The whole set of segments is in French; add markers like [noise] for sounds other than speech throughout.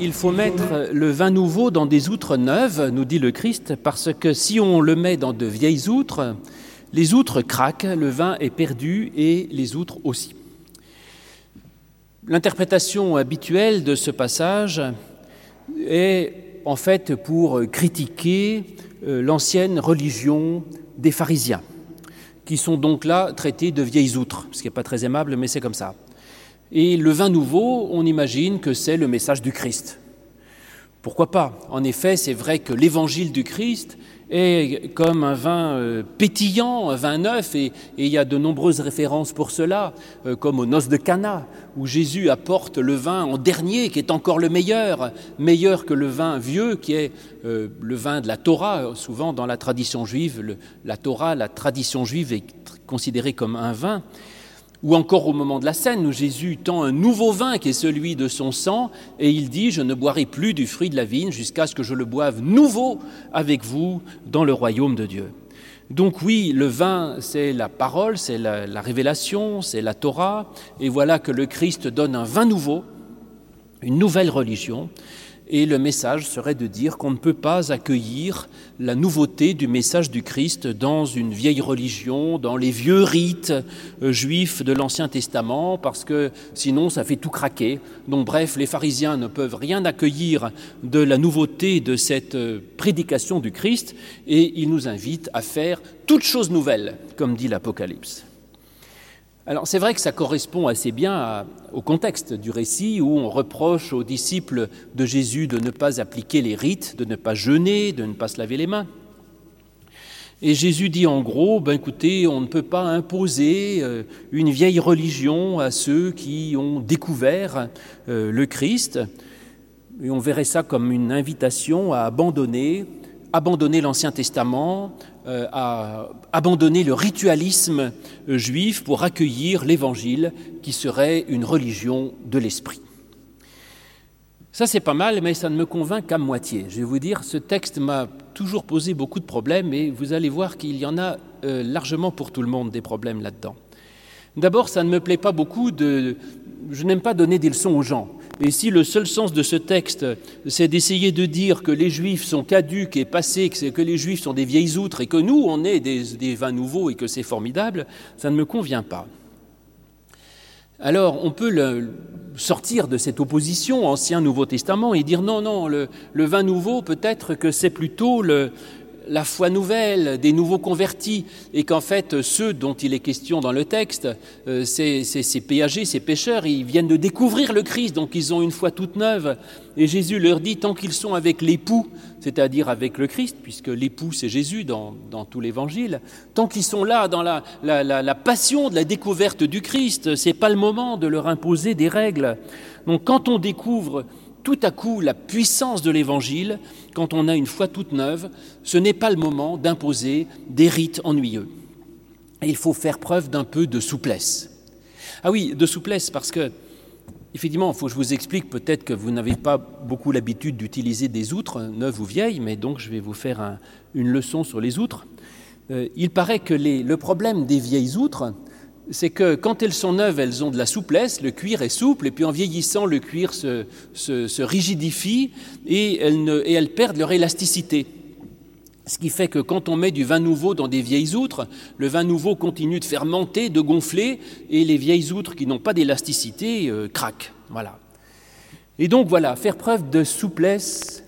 il faut mettre le vin nouveau dans des outres neuves, nous dit le Christ, parce que si on le met dans de vieilles outres, les outres craquent, le vin est perdu et les outres aussi. L'interprétation habituelle de ce passage est en fait pour critiquer euh, l'ancienne religion des pharisiens, qui sont donc là traités de vieilles outres, ce qui n'est pas très aimable, mais c'est comme ça. Et le vin nouveau, on imagine que c'est le message du Christ. Pourquoi pas? En effet, c'est vrai que l'évangile du Christ est comme un vin euh, pétillant, un vin neuf, et, il y a de nombreuses références pour cela, euh, comme aux noces de Cana, où Jésus apporte le vin en dernier, qui est encore le meilleur, meilleur que le vin vieux, qui est euh, le vin de la Torah. Souvent, dans la tradition juive, la Torah, la tradition juive est considérée comme un vin ou encore au moment de la scène où Jésus tend un nouveau vin qui est celui de son sang, et il dit, je ne boirai plus du fruit de la vigne jusqu'à ce que je le boive nouveau avec vous dans le royaume de Dieu. Donc oui, le vin, c'est la parole, c'est la, la, révélation, c'est la Torah, et voilà que le Christ donne un vin nouveau, une nouvelle religion, et le message serait de dire qu'on ne peut pas accueillir la nouveauté du message du Christ dans une vieille religion, dans les vieux rites euh, juifs de l'Ancien Testament, parce que sinon ça fait tout craquer. Donc bref, les pharisiens ne peuvent rien accueillir de la nouveauté de cette euh, prédication du Christ, et ils nous invitent à faire toute chose nouvelle, comme dit l'Apocalypse. Alors c'est vrai que ça correspond assez bien au contexte du récit où on reproche aux disciples de Jésus de ne pas appliquer les rites, de ne pas jeûner, de ne pas se laver les mains. Et Jésus dit en gros, ben écoutez, on ne peut pas imposer euh, une vieille religion à ceux qui ont découvert euh, le Christ. Et on verrait ça comme une invitation à abandonner, abandonner l'Ancien Testament, euh, à abandonner le ritualisme euh, juif pour accueillir l'Évangile qui serait une religion de l'esprit. Ça c'est pas mal, mais ça ne me convainc qu'à moitié. Je vais vous dire, ce texte m'a toujours posé beaucoup de problèmes et vous allez voir qu'il y en a euh, largement pour tout le monde des problèmes là-dedans. D'abord, ça ne me plaît pas beaucoup de... Je n'aime pas donner des leçons aux gens. Et si le seul sens de ce texte, c'est d'essayer de dire que les juifs sont caduques et passés, que les juifs sont des vieilles outres et que nous, on est des, vins nouveaux et que c'est formidable, ça ne me convient pas. Alors, on peut sortir de cette opposition Ancien-Nouveau Testament et dire non, non, le vin nouveau, peut-être que c'est plutôt le, la foi nouvelle, des nouveaux convertis, et qu'en fait, ceux dont il est question dans le texte, euh, ces, péagers, ces pécheurs, ils viennent de découvrir le Christ, donc ils ont une foi toute neuve. Et Jésus leur dit, tant qu'ils sont avec l'époux, c'est-à-dire avec le Christ, puisque l'époux c'est Jésus dans, tout l'Évangile, tant qu'ils sont là dans la, la, passion de la découverte du Christ, c'est pas le moment de leur imposer des règles. Donc quand on découvre tout à coup la puissance de l'Évangile, quand on a une foi toute neuve, ce n'est pas le moment d'imposer des rites ennuyeux. il faut faire preuve d'un peu de souplesse. Ah oui, de souplesse parce que, effectivement, il faut que je vous explique, peut-être que vous n'avez pas beaucoup l'habitude d'utiliser des outres, neuves ou vieilles, mais donc je vais vous faire une leçon sur les outres. Euh, il paraît que le problème des vieilles outres, c'est que quand elles sont neuves, elles ont de la souplesse, le cuir est souple, et puis en vieillissant, le cuir se, rigidifie et elles, perdent leur élasticité. Ce qui fait que quand on met du vin nouveau dans des vieilles outres, le vin nouveau continue de fermenter, de gonfler, et les vieilles outres qui n'ont pas d'élasticité euh, craquent. Voilà. Et donc voilà, faire preuve de souplesse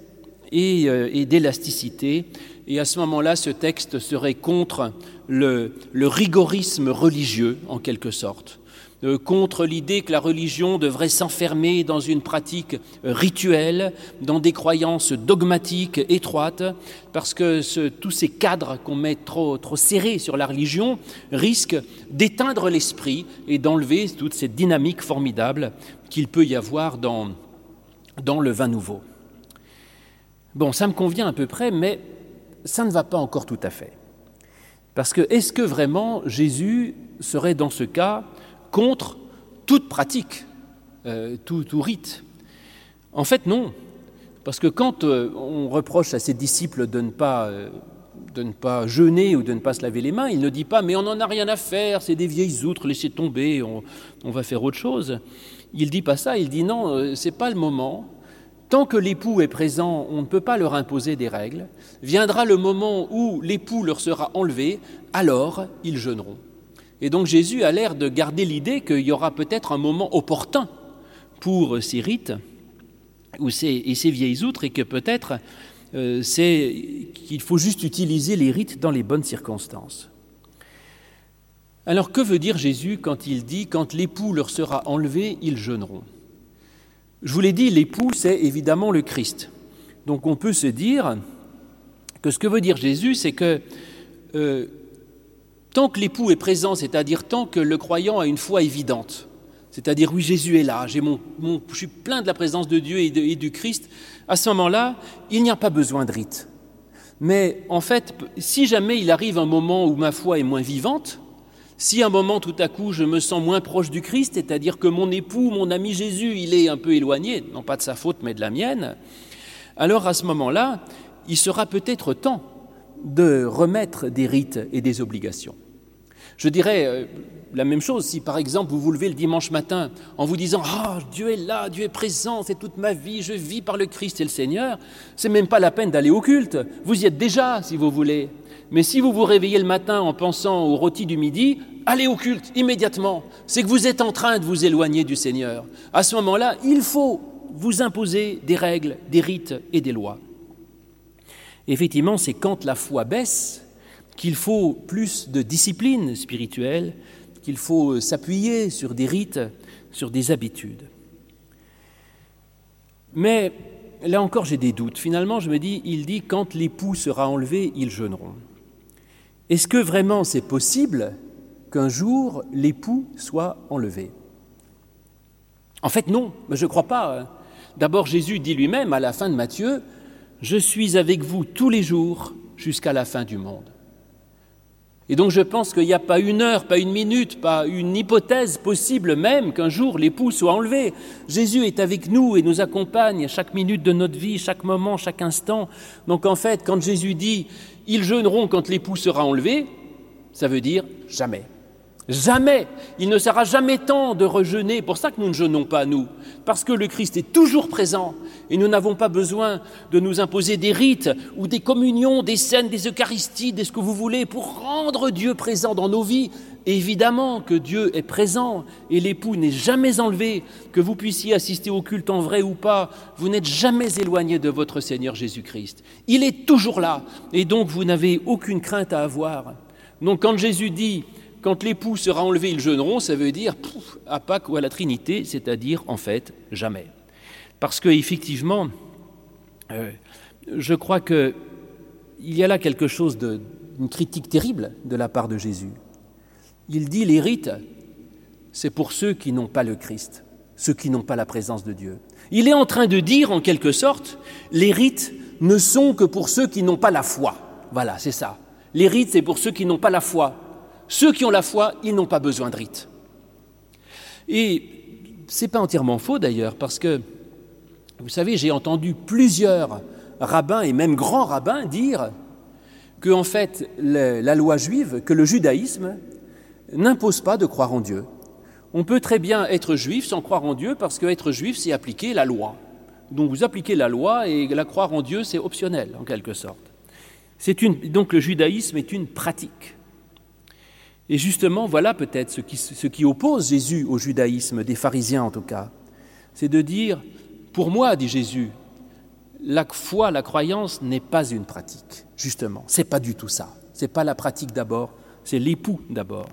et euh, d'élasticité, et à ce moment-là, ce texte serait contre le, rigorisme religieux, en quelque sorte, euh, contre l'idée que la religion devrait s'enfermer dans une pratique rituelle, dans des croyances dogmatiques étroites, parce que tous ces cadres qu'on met trop, trop serrés sur la religion risquent d'éteindre l'esprit et d'enlever toute cette dynamique formidable qu'il peut y avoir dans, dans le vin nouveau. Bon, ça me convient à peu près, mais ça ne va pas encore tout à fait. Parce que est-ce que vraiment Jésus serait dans ce cas contre toute pratique, euh, tout, rite? En fait, non. Parce que quand euh, on reproche à ses disciples de ne pas... Euh, de ne pas jeûner ou de ne pas se laver les mains, il ne dit pas mais on n'en a rien à faire, c'est des vieilles outres, laissez tomber, on, va faire autre chose. Il dit pas ça, il dit non, c'est pas le moment, Tant que l'époux est présent, on ne peut pas leur imposer des règles. Viendra le moment où l'époux leur sera enlevé, alors ils jeûneront. Et donc Jésus a l'air de garder l'idée qu'il y aura peut-être un moment opportun pour ces rites et ces vieilles outres et que peut-être euh, c'est qu'il faut juste utiliser les rites dans les bonnes circonstances. Alors que veut dire Jésus quand il dit quand l'époux leur sera enlevé, ils jeûneront Je vous l'ai dit, l'époux, c'est évidemment le Christ. Donc on peut se dire que ce que veut dire Jésus, c'est que euh, tant que l'époux est présent, c'est-à-dire tant que le croyant a une foi évidente, c'est-à-dire oui Jésus est là, j'ai mon, je suis plein de la présence de Dieu et, et du Christ, à ce moment-là, il n'y a pas besoin de rite. Mais en fait, si jamais il arrive un moment où ma foi est moins vivante, si un moment tout à coup je me sens moins proche du Christ, c'est-à-dire que mon époux, mon ami Jésus, il est un peu éloigné, non pas de sa faute mais de la mienne, alors à ce moment-là, il sera peut-être temps de remettre des rites et des obligations. Je dirais euh, la même chose si par exemple vous vous levez le dimanche matin en vous disant Ah, Dieu est là, Dieu est présent, c'est toute ma vie, je vis par le Christ et le Seigneur, c'est même pas la peine d'aller au culte, vous y êtes déjà si vous voulez. Mais si vous vous réveillez le matin en pensant au rôti du midi, allez au culte immédiatement. C'est que vous êtes en train de vous éloigner du Seigneur. À ce moment-là, il faut vous imposer des règles, des rites et des lois. Effectivement, c'est quand la foi baisse qu'il faut plus de discipline spirituelle, qu'il faut s'appuyer sur des rites, sur des habitudes. Mais là encore, j'ai des doutes. Finalement, je me dis, il dit, quand l'époux sera enlevé, ils jeûneront. Est-ce que vraiment c'est possible qu'un jour l'époux soit enlevé? En fait, non, je ne crois pas. Hein. D'abord, Jésus dit lui-même à la fin de Matthieu, Je suis avec vous tous les jours jusqu'à la fin du monde. Et donc je pense qu'il n'y a pas une heure, pas une minute, pas une hypothèse possible même qu'un jour l'époux soit enlevé. Jésus est avec nous et nous accompagne chaque minute de notre vie, chaque moment, chaque instant. Donc en fait, quand Jésus dit ils jeûneront quand l'époux sera enlevé, ça veut dire jamais. Jamais. Il ne sera jamais temps de rejeûner. Pour ça que nous ne jeûnons pas, nous. Parce que le Christ est toujours présent. Et nous n'avons pas besoin de nous imposer des rites ou des communions, des scènes, des Eucharisties, des ce que vous voulez, pour rendre Dieu présent dans nos vies. Évidemment que Dieu est présent et l'époux n'est jamais enlevé, que vous puissiez assister au culte en vrai ou pas, vous n'êtes jamais éloigné de votre Seigneur Jésus-Christ. Il est toujours là et donc vous n'avez aucune crainte à avoir. Donc quand Jésus dit quand l'époux sera enlevé, ils jeûneront, ça veut dire à Pâques ou à la Trinité, c'est-à-dire en fait jamais. Parce que effectivement, euh, je crois qu'il y a là quelque chose d'une critique terrible de la part de Jésus. Il dit les rites, c'est pour ceux qui n'ont pas le Christ, ceux qui n'ont pas la présence de Dieu. Il est en train de dire, en quelque sorte, les rites ne sont que pour ceux qui n'ont pas la foi. Voilà, c'est ça. Les rites, c'est pour ceux qui n'ont pas la foi. Ceux qui ont la foi, ils n'ont pas besoin de rites. Et ce n'est pas entièrement faux d'ailleurs, parce que, vous savez, j'ai entendu plusieurs rabbins et même grands rabbins dire que, en fait, la loi juive, que le judaïsme n'impose pas de croire en Dieu. On peut très bien être juif sans croire en Dieu, parce qu'être juif, c'est appliquer la loi. Donc vous appliquez la loi et la croire en Dieu, c'est optionnel, en quelque sorte. Donc le judaïsme est une pratique. Et justement, voilà peut-être ce qui, ce qui oppose Jésus au judaïsme, des pharisiens en tout cas. C'est de dire, pour moi, dit Jésus, la foi, la croyance n'est pas une pratique, justement. C'est pas du tout ça. C'est pas la pratique d'abord, c'est l'époux d'abord.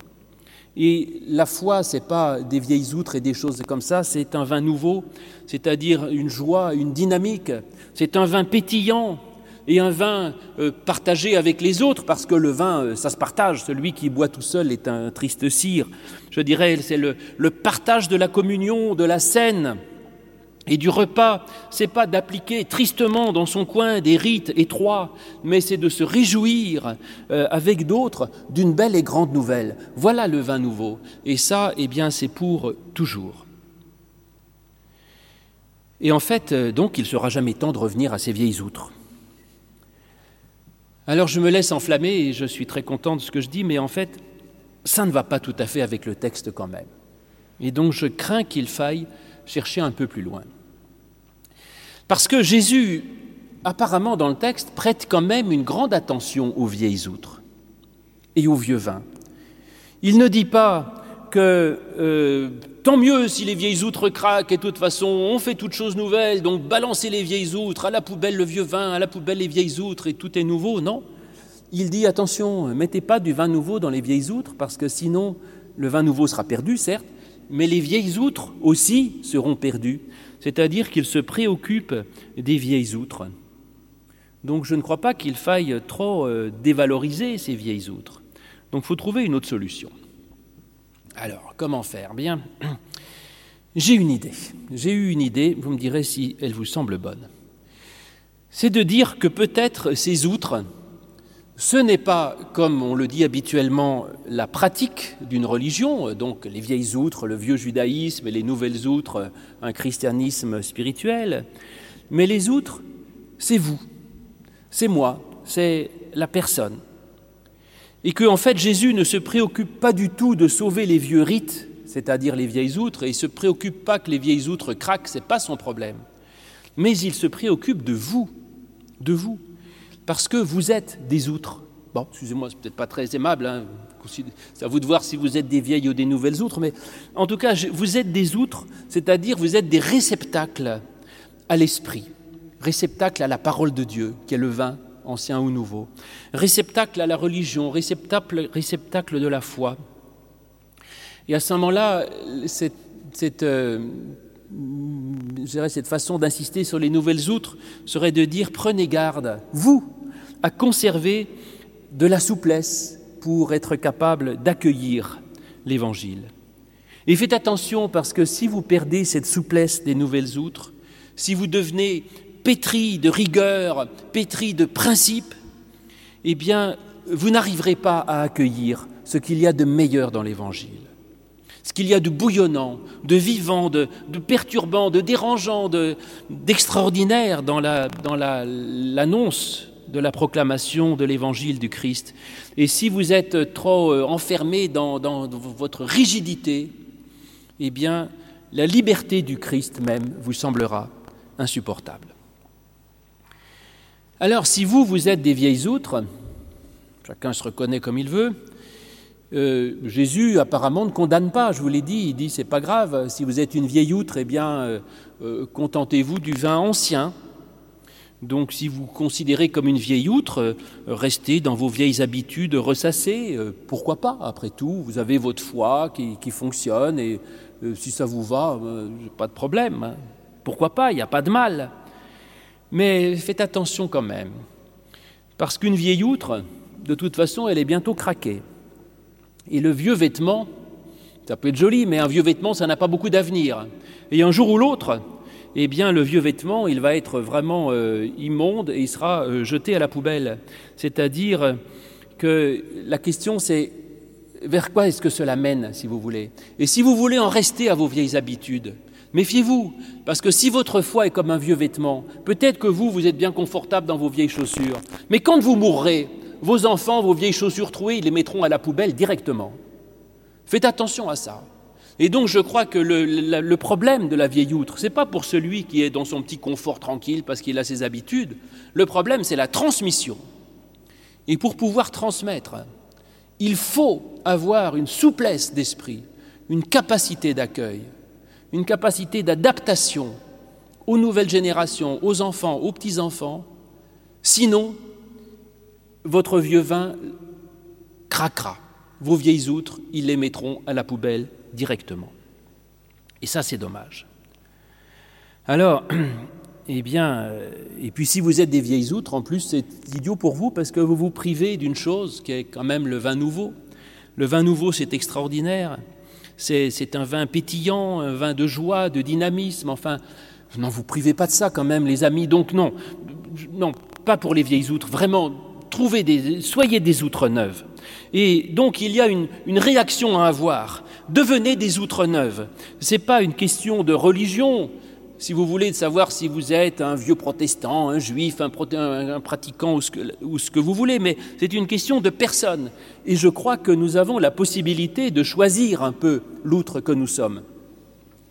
Et la foi, c'est pas des vieilles outres et des choses comme ça, c'est un vin nouveau, c'est-à-dire une joie, une dynamique, c'est un vin pétillant, et un vin euh, partagé avec les autres, parce que le vin, euh, ça se partage. Celui qui boit tout seul est un triste cire. Je dirais, c'est le, partage de la communion, de la scène et du repas. C'est pas d'appliquer tristement dans son coin des rites étroits, mais c'est de se réjouir euh, avec d'autres d'une belle et grande nouvelle. Voilà le vin nouveau. Et ça, eh bien, c'est pour toujours. Et en fait, donc, il sera jamais temps de revenir à ces vieilles outres. Alors je me laisse enflammer et je suis très content de ce que je dis, mais en fait, ça ne va pas tout à fait avec le texte quand même. Et donc je crains qu'il faille chercher un peu plus loin. Parce que Jésus, apparemment dans le texte, prête quand même une grande attention aux vieilles outres et aux vieux vins. Il ne dit pas que euh, tant mieux si les vieilles outres craquent et de toute façon on fait toutes choses nouvelles, donc balancez les vieilles outres, à la poubelle le vieux vin, à la poubelle les vieilles outres et tout est nouveau. Non, il dit attention, mettez pas du vin nouveau dans les vieilles outres parce que sinon le vin nouveau sera perdu, certes, mais les vieilles outres aussi seront perdues. C'est-à-dire qu'il se préoccupe des vieilles outres. Donc je ne crois pas qu'il faille trop euh, dévaloriser ces vieilles outres. Donc il faut trouver une autre solution. Alors, comment faire? Bien, [clears throat] j'ai une idée. J'ai eu une idée, vous me direz si elle vous semble bonne. C'est de dire que peut-être ces outres, ce n'est pas, comme on le dit habituellement, la pratique d'une religion, donc les vieilles outres, le vieux judaïsme et les nouvelles outres, un christianisme spirituel, mais les outres, c'est vous, c'est moi, c'est la personne. Et que, en fait, Jésus ne se préoccupe pas du tout de sauver les vieux rites, c'est-à-dire les vieilles outres, et il ne se préoccupe pas que les vieilles outres craquent, ce n'est pas son problème. Mais il se préoccupe de vous, de vous parce que vous êtes des outres. Bon, excusez-moi, c'est peut-être pas très aimable, hein. c'est à vous de voir si vous êtes des vieilles ou des nouvelles outres, mais en tout cas, vous êtes des outres, c'est-à-dire vous êtes des réceptacles à l'esprit, réceptacles à la parole de Dieu, qui est le vin, ancien ou nouveau, réceptacle à la religion, réceptacle, réceptacle de la foi. Et à ce moment-là, cette, euh, cette façon d'insister sur les nouvelles outres serait de dire prenez garde, vous, à conserver de la souplesse pour être capable d'accueillir l'Évangile. Et faites attention parce que si vous perdez cette souplesse des nouvelles outres, si vous devenez pétri de rigueur, pétri de principes, eh bien, vous n'arriverez pas à accueillir ce qu'il y a de meilleur dans l'Évangile ce qu'il y a de bouillonnant, de vivant, de, perturbant, de dérangeant, d'extraordinaire dans l'annonce de la proclamation de l'évangile du Christ. Et si vous êtes trop euh, enfermé dans, dans votre rigidité, eh bien, la liberté du Christ même vous semblera insupportable. Alors, si vous, vous êtes des vieilles outres, chacun se reconnaît comme il veut, euh, Jésus apparemment ne condamne pas, je vous l'ai dit, il dit c'est pas grave, si vous êtes une vieille outre, eh bien euh, euh, contentez-vous du vin ancien. Donc si vous considérez comme une vieille outre, restez dans vos vieilles habitudes ressassées, pourquoi pas Après tout, vous avez votre foi qui, fonctionne et si ça vous va, pas de problème. Hein. Pourquoi pas? Il n'y a pas de mal. Mais faites attention quand même, parce qu'une vieille outre, de toute façon, elle est bientôt craquée. Et le vieux vêtement, ça peut être joli, mais un vieux vêtement, ça n'a pas beaucoup d'avenir. Et un jour ou l'autre, eh bien, le vieux vêtement, il va être vraiment euh, immonde et il sera euh, jeté à la poubelle. C'est-à-dire que la question, c'est vers quoi est-ce que cela mène, si vous voulez? Et si vous voulez en rester à vos vieilles habitudes, méfiez-vous, parce que si votre foi est comme un vieux vêtement, peut-être que vous, vous êtes bien confortable dans vos vieilles chaussures, mais quand vous mourrez, vos enfants, vos vieilles chaussures trouées, ils les mettront à la poubelle directement. Faites attention à ça. Et donc je crois que le, problème de la vieille outre, ce n'est pas pour celui qui est dans son petit confort tranquille parce qu'il a ses habitudes. Le problème, c'est la transmission. Et pour pouvoir transmettre, il faut avoir une souplesse d'esprit, une capacité d'accueil, une capacité d'adaptation aux nouvelles générations, aux enfants, aux petits-enfants. Sinon, votre vieux vin craquera. Vos vieilles outres, ils les mettront à la poubelle directement. Et ça, c'est dommage. Alors, [clears throat] eh bien, euh, et puis si vous êtes des vieilles outres, en plus, c'est idiot pour vous parce que vous vous privez d'une chose qui est quand même le vin nouveau. Le vin nouveau, c'est extraordinaire. C'est un vin pétillant, un vin de joie, de dynamisme. Enfin, non, vous privez pas de ça quand même, les amis. Donc non, non, pas pour les vieilles outres. Vraiment, soyez des outres neuves. Et donc il y a une, réaction à avoir. Devenez des outres neuves. Ce n'est pas une question de religion, si vous voulez, savoir si vous êtes un vieux protestant, un juif, un, un pratiquant ou ce, que, ou ce, que, vous voulez, mais c'est une question de personne. Et je crois que nous avons la possibilité de choisir un peu l'outre que nous sommes.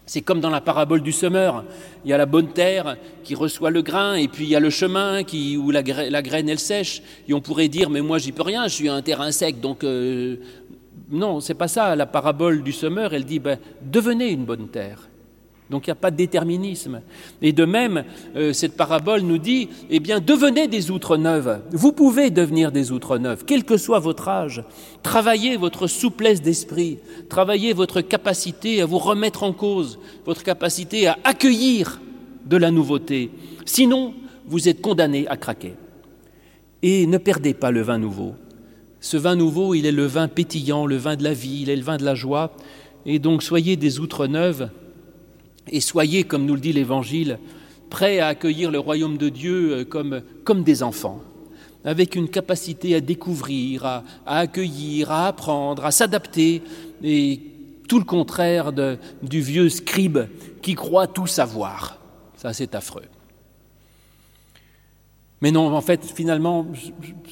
C'est comme dans la parabole du semeur. Il y a la bonne terre qui reçoit le grain, et puis il y a le chemin où la, graine, elle sèche. Et on pourrait dire, mais moi, j'y peux rien, je suis un terrain sec. Donc, euh, non, c'est pas ça. La parabole du semeur, elle dit, ben, devenez une bonne terre. Donc il n'y a pas de déterminisme. Et de même, euh, cette parabole nous dit, eh bien, devenez des outres neuves. Vous pouvez devenir des outres neuves, quel que soit votre âge. Travaillez votre souplesse d'esprit, travaillez votre capacité à vous remettre en cause, votre capacité à accueillir de la nouveauté. Sinon, vous êtes condamné à craquer. Et ne perdez pas le vin nouveau. Ce vin nouveau, il est le vin pétillant, le vin de la vie, il est le vin de la joie. Et donc soyez des outres neuves et soyez, comme nous le dit l'Évangile, prêts à accueillir le royaume de Dieu euh, comme, des enfants, avec une capacité à découvrir, à, accueillir, à apprendre, à s'adapter, et tout le contraire du vieux scribe qui croit tout savoir. Ça, c'est affreux. Mais non, en fait, finalement,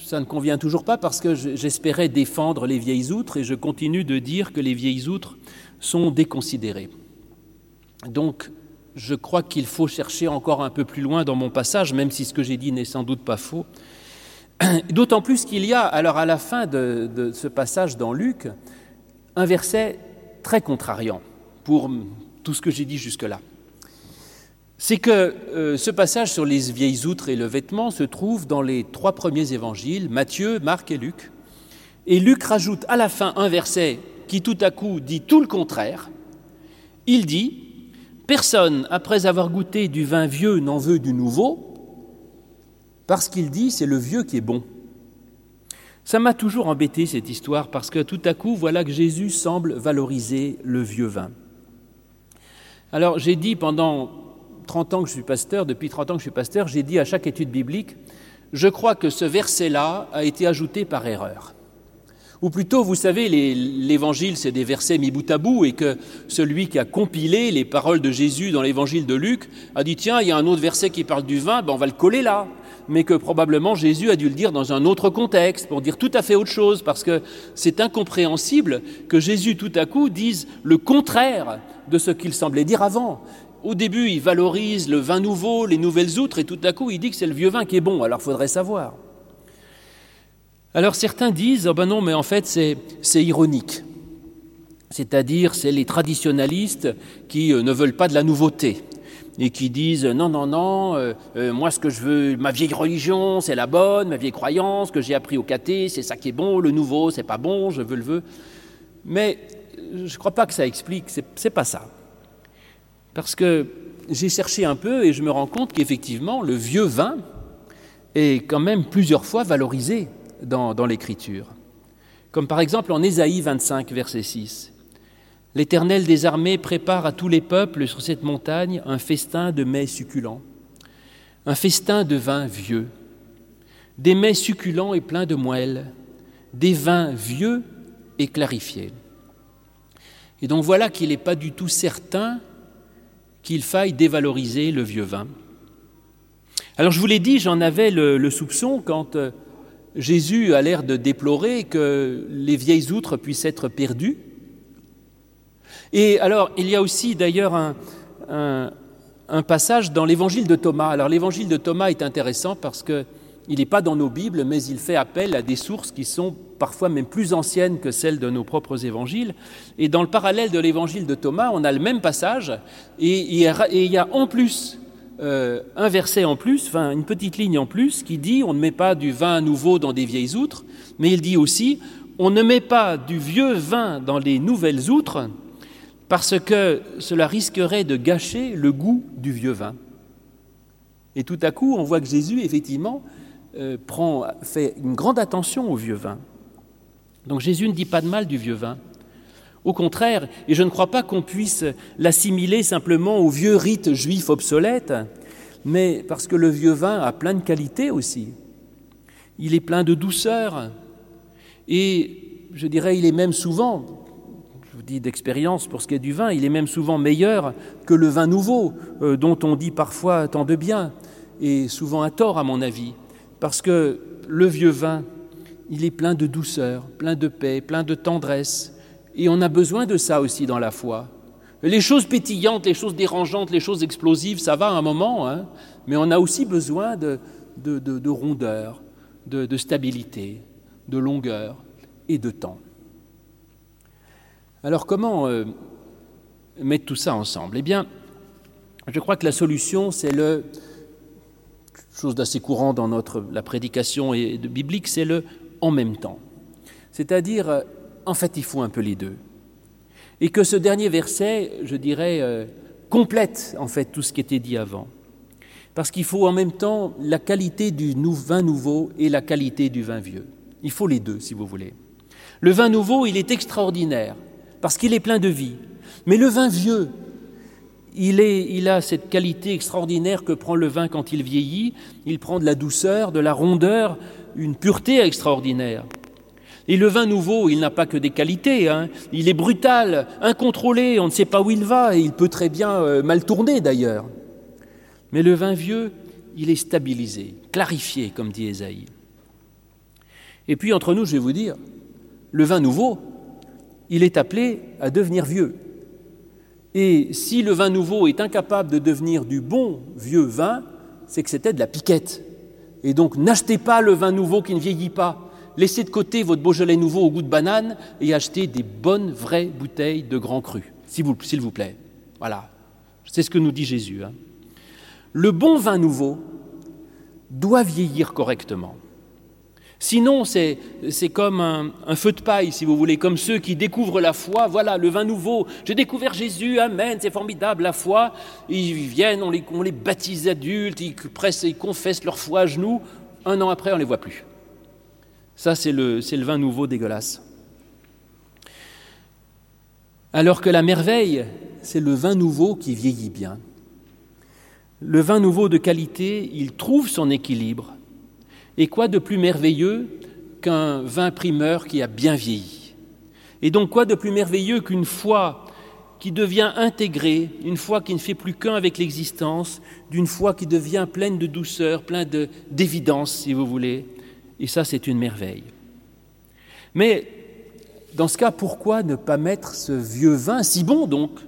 ça ne convient toujours pas parce que j'espérais défendre les vieilles outres et je continue de dire que les vieilles outres sont déconsidérées. Donc, je crois qu'il faut chercher encore un peu plus loin dans mon passage, même si ce que j'ai dit n'est sans doute pas faux. D'autant plus qu'il y a, alors à la fin de, ce passage dans Luc, un verset très contrariant pour tout ce que j'ai dit jusque-là. C'est que euh, ce passage sur les vieilles outres et le vêtement se trouve dans les trois premiers évangiles, Matthieu, Marc et Luc. Et Luc rajoute à la fin un verset qui tout à coup dit tout le contraire. Il dit, Personne, après avoir goûté du vin vieux, n'en veut du nouveau, parce qu'il dit c'est le vieux qui est bon. Ça m'a toujours embêté cette histoire, parce que tout à coup, voilà que Jésus semble valoriser le vieux vin. Alors j'ai dit pendant 30 ans que je suis pasteur, depuis 30 ans que je suis pasteur, j'ai dit à chaque étude biblique, je crois que ce verset-là a été ajouté par erreur. Ou plutôt, vous savez, l'évangile, c'est des versets mis bout à bout, et que celui qui a compilé les paroles de Jésus dans l'évangile de Luc a dit tiens, il y a un autre verset qui parle du vin, ben on va le coller là. Mais que probablement Jésus a dû le dire dans un autre contexte, pour dire tout à fait autre chose, parce que c'est incompréhensible que Jésus tout à coup dise le contraire de ce qu'il semblait dire avant. Au début, il valorise le vin nouveau, les nouvelles outres, et tout à coup, il dit que c'est le vieux vin qui est bon. Alors, faudrait savoir. Alors certains disent, oh ben non, mais en fait c'est ironique. C'est-à-dire, c'est les traditionalistes qui euh, ne veulent pas de la nouveauté et qui disent non, non, non, euh, euh, moi ce que je veux, ma vieille religion, c'est la bonne, ma vieille croyance que j'ai appris au caté, c'est ça qui est bon, le nouveau, c'est pas bon, je veux le veux. Mais je ne crois pas que ça explique, c'est pas ça. Parce que j'ai cherché un peu et je me rends compte qu'effectivement, le vieux vin est quand même plusieurs fois valorisé dans, l'Écriture. Comme par exemple en Ésaïe 25, verset 6. L'Éternel des armées prépare à tous les peuples sur cette montagne un festin de mets succulents, un festin de vin vieux, des mets succulents et pleins de moelle, des vins vieux et clarifiés. Et donc voilà qu'il n'est pas du tout certain qu'il faille dévaloriser le vieux vin. Alors je vous l'ai dit, j'en avais le soupçon quand euh, Jésus a l'air de déplorer que les vieilles outres puissent être perdues. Et alors, il y a aussi d'ailleurs un, passage dans l'évangile de Thomas. Alors, l'évangile de Thomas est intéressant parce qu'il n'est pas dans nos Bibles, mais il fait appel à des sources qui sont parfois même plus anciennes que celles de nos propres évangiles. Et dans le parallèle de l'évangile de Thomas, on a le même passage, et il y a en plus euh, un verset en plus, enfin une petite ligne en plus, qui dit on ne met pas du vin nouveau dans des vieilles outres, mais il dit aussi on ne met pas du vieux vin dans les nouvelles outres, parce que cela risquerait de gâcher le goût du vieux vin. Et tout à coup, on voit que Jésus, effectivement, euh, fait une grande attention au vieux vin. Donc Jésus ne dit pas de mal du vieux vin. Au contraire, et je ne crois pas qu'on puisse l'assimiler simplement au vieux rite juif obsolète, mais parce que le vieux vin a plein de qualités aussi. Il est plein de douceur, et je dirais, il est même souvent, je vous dis d'expérience pour ce qui est du vin, il est même souvent meilleur que le vin nouveau, euh, dont on dit parfois tant de bien, et souvent à tort à mon avis, parce que le vieux vin, il est plein de douceur, plein de paix, plein de tendresse, et on a besoin de ça aussi dans la foi, Les choses pétillantes, les choses dérangeantes, les choses explosives, ça va un moment, hein, mais on a aussi besoin de, de, rondeur, de, stabilité, de longueur et de temps. Alors comment euh, mettre tout ça ensemble? Eh bien, je crois que la solution, c'est le chose d'assez courant dans notre la prédication et de biblique, c'est le en même temps. C'est-à-dire, euh, en fait, il faut un peu les deux. Et que ce dernier verset, je dirais, euh, complète en fait tout ce qui était dit avant. Parce qu'il faut en même temps la qualité du vin nouveau et la qualité du vin vieux. Il faut les deux, si vous voulez. Le vin nouveau, il est extraordinaire, parce qu'il est plein de vie. Mais le vin vieux, il, est, il, a cette qualité extraordinaire que prend le vin quand il vieillit. Il prend de la douceur, de la rondeur, une pureté extraordinaire. Et le vin nouveau, il n'a pas que des qualités. Hein. Il est brutal, incontrôlé, on ne sait pas où il va, et il peut très bien euh, mal tourner d'ailleurs. Mais le vin vieux, il est stabilisé, clarifié, comme dit Ésaïe. Et puis, entre nous, je vais vous dire, le vin nouveau, il est appelé à devenir vieux. Et si le vin nouveau est incapable de devenir du bon vieux vin, c'est que c'était de la piquette. Et donc n'achetez pas le vin nouveau qui ne vieillit pas. Laissez de côté votre Beaujolais nouveau au goût de banane et achetez des bonnes, vraies bouteilles de grand cru, s'il vous, plaît. Voilà. C'est ce que nous dit Jésus. Hein. Le bon vin nouveau doit vieillir correctement. Sinon, c'est comme un, feu de paille, si vous voulez, comme ceux qui découvrent la foi. Voilà, le vin nouveau. J'ai découvert Jésus, Amen, c'est formidable, la foi. Ils viennent, on les, on les baptise adultes, ils pressent, ils confessent leur foi à genoux. Un an après, on ne les voit plus. Ça, c'est le, vin nouveau dégueulasse. Alors que la merveille, c'est le vin nouveau qui vieillit bien. Le vin nouveau de qualité, il trouve son équilibre et quoi de plus merveilleux qu'un vin primeur qui a bien vieilli? Et donc quoi de plus merveilleux qu'une foi qui devient intégrée, une foi qui ne fait plus qu'un avec l'existence, d'une foi qui devient pleine de douceur, pleine d'évidence, si vous voulez. Et ça, c'est une merveille. Mais dans ce cas, pourquoi ne pas mettre ce vieux vin, si bon donc,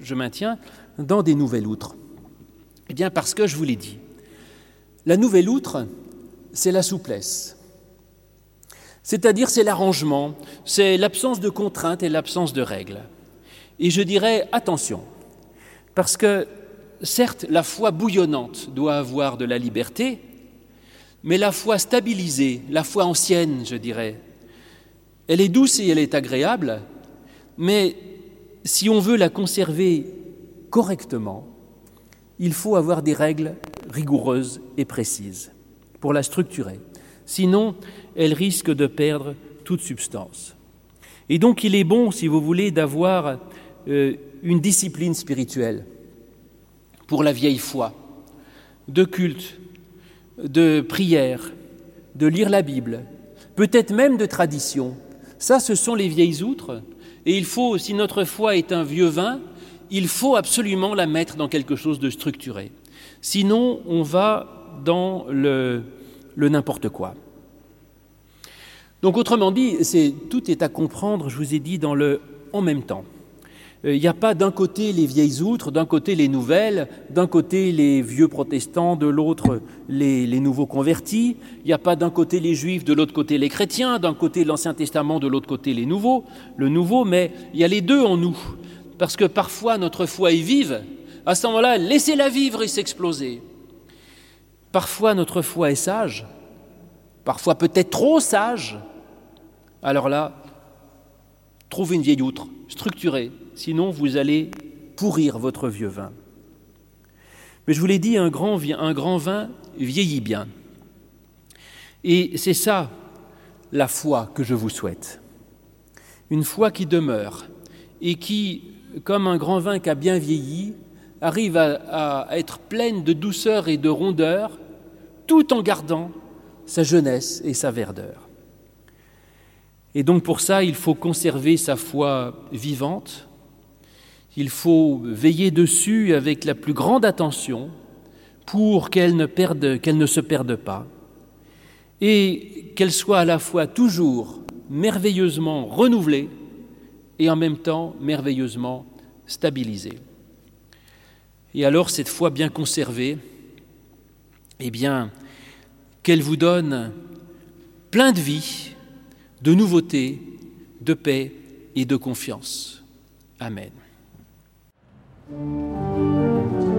je maintiens, dans des nouvelles outres? Eh bien parce que, je vous l'ai dit, la nouvelle outre, c'est la souplesse. C'est-à-dire c'est l'arrangement, c'est l'absence de contraintes et l'absence de règles. Et je dirais attention, parce que certes la foi bouillonnante doit avoir de la liberté, mais la foi stabilisée, la foi ancienne, je dirais, elle est douce et elle est agréable, mais si on veut la conserver correctement, il faut avoir des règles rigoureuses et précises pour la structurer. Sinon, elle risque de perdre toute substance. Et donc, il est bon, si vous voulez, d'avoir euh, une discipline spirituelle pour la vieille foi, de culte, de prière, de lire la Bible, peut-être même de tradition. Ça, ce sont les vieilles outres. Et il faut, si notre foi est un vieux vin, il faut absolument la mettre dans quelque chose de structuré. Sinon, on va dans le, n'importe quoi. Donc autrement dit, tout est à comprendre, je vous ai dit, dans le en même temps. Euh, il n'y a pas d'un côté les vieilles outres, d'un côté les nouvelles, d'un côté les vieux protestants, de l'autre les, les, nouveaux convertis. Il n'y a pas d'un côté les juifs, de l'autre côté les chrétiens, d'un côté l'Ancien Testament, de l'autre côté les nouveaux, le nouveau, mais il y a les deux en nous. Parce que parfois notre foi est vive, à ce moment-là, laissez-la vivre et s'exploser. Parfois notre foi est sage, parfois peut-être trop sage. Alors là, trouvez une vieille outre, structurée, sinon vous allez pourrir votre vieux vin. Mais je vous l'ai dit, un grand, vin vieillit bien. Et c'est ça la foi que je vous souhaite. Une foi qui demeure et qui, comme un grand vin qui a bien vieilli, arrive à, être pleine de douceur et de rondeur, tout en gardant sa jeunesse et sa verdeur. Et donc pour ça, il faut conserver sa foi vivante, il faut veiller dessus avec la plus grande attention pour qu'elle ne, se perde pas et qu'elle soit à la fois toujours merveilleusement renouvelée et en même temps merveilleusement stabilisée. Et alors, cette foi bien conservée, eh bien, qu'elle vous donne plein de vie, de nouveautés, de paix et de confiance. Amen. Música